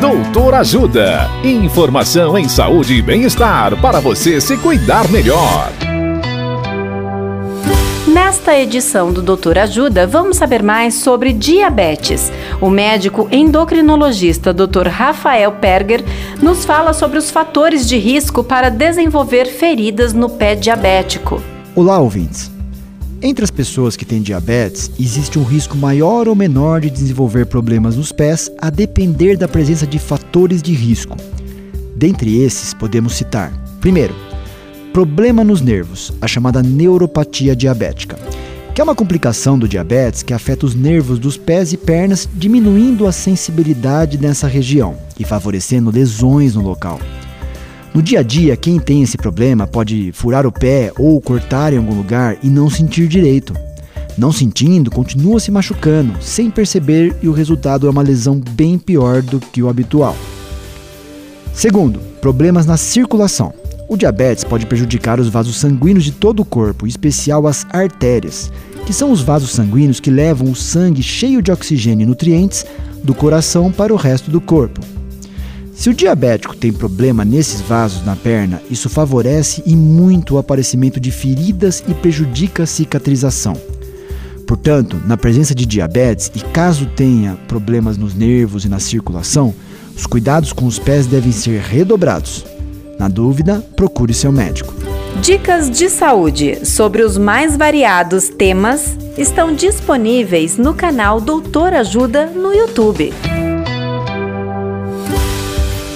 Doutor Ajuda. Informação em saúde e bem-estar para você se cuidar melhor. Nesta edição do Doutor Ajuda, vamos saber mais sobre diabetes. O médico endocrinologista Dr. Rafael Perger nos fala sobre os fatores de risco para desenvolver feridas no pé diabético. Olá, ouvintes. Entre as pessoas que têm diabetes, existe um risco maior ou menor de desenvolver problemas nos pés a depender da presença de fatores de risco. Dentre esses, podemos citar: primeiro, problema nos nervos, a chamada neuropatia diabética, que é uma complicação do diabetes que afeta os nervos dos pés e pernas, diminuindo a sensibilidade nessa região e favorecendo lesões no local. No dia a dia, quem tem esse problema pode furar o pé ou cortar em algum lugar e não sentir direito. Não sentindo, continua se machucando, sem perceber, e o resultado é uma lesão bem pior do que o habitual. Segundo, problemas na circulação. O diabetes pode prejudicar os vasos sanguíneos de todo o corpo, em especial as artérias, que são os vasos sanguíneos que levam o sangue cheio de oxigênio e nutrientes do coração para o resto do corpo. Se o diabético tem problema nesses vasos na perna, isso favorece e muito o aparecimento de feridas e prejudica a cicatrização. Portanto, na presença de diabetes e caso tenha problemas nos nervos e na circulação, os cuidados com os pés devem ser redobrados. Na dúvida, procure seu médico. Dicas de saúde sobre os mais variados temas estão disponíveis no canal Doutor Ajuda no YouTube.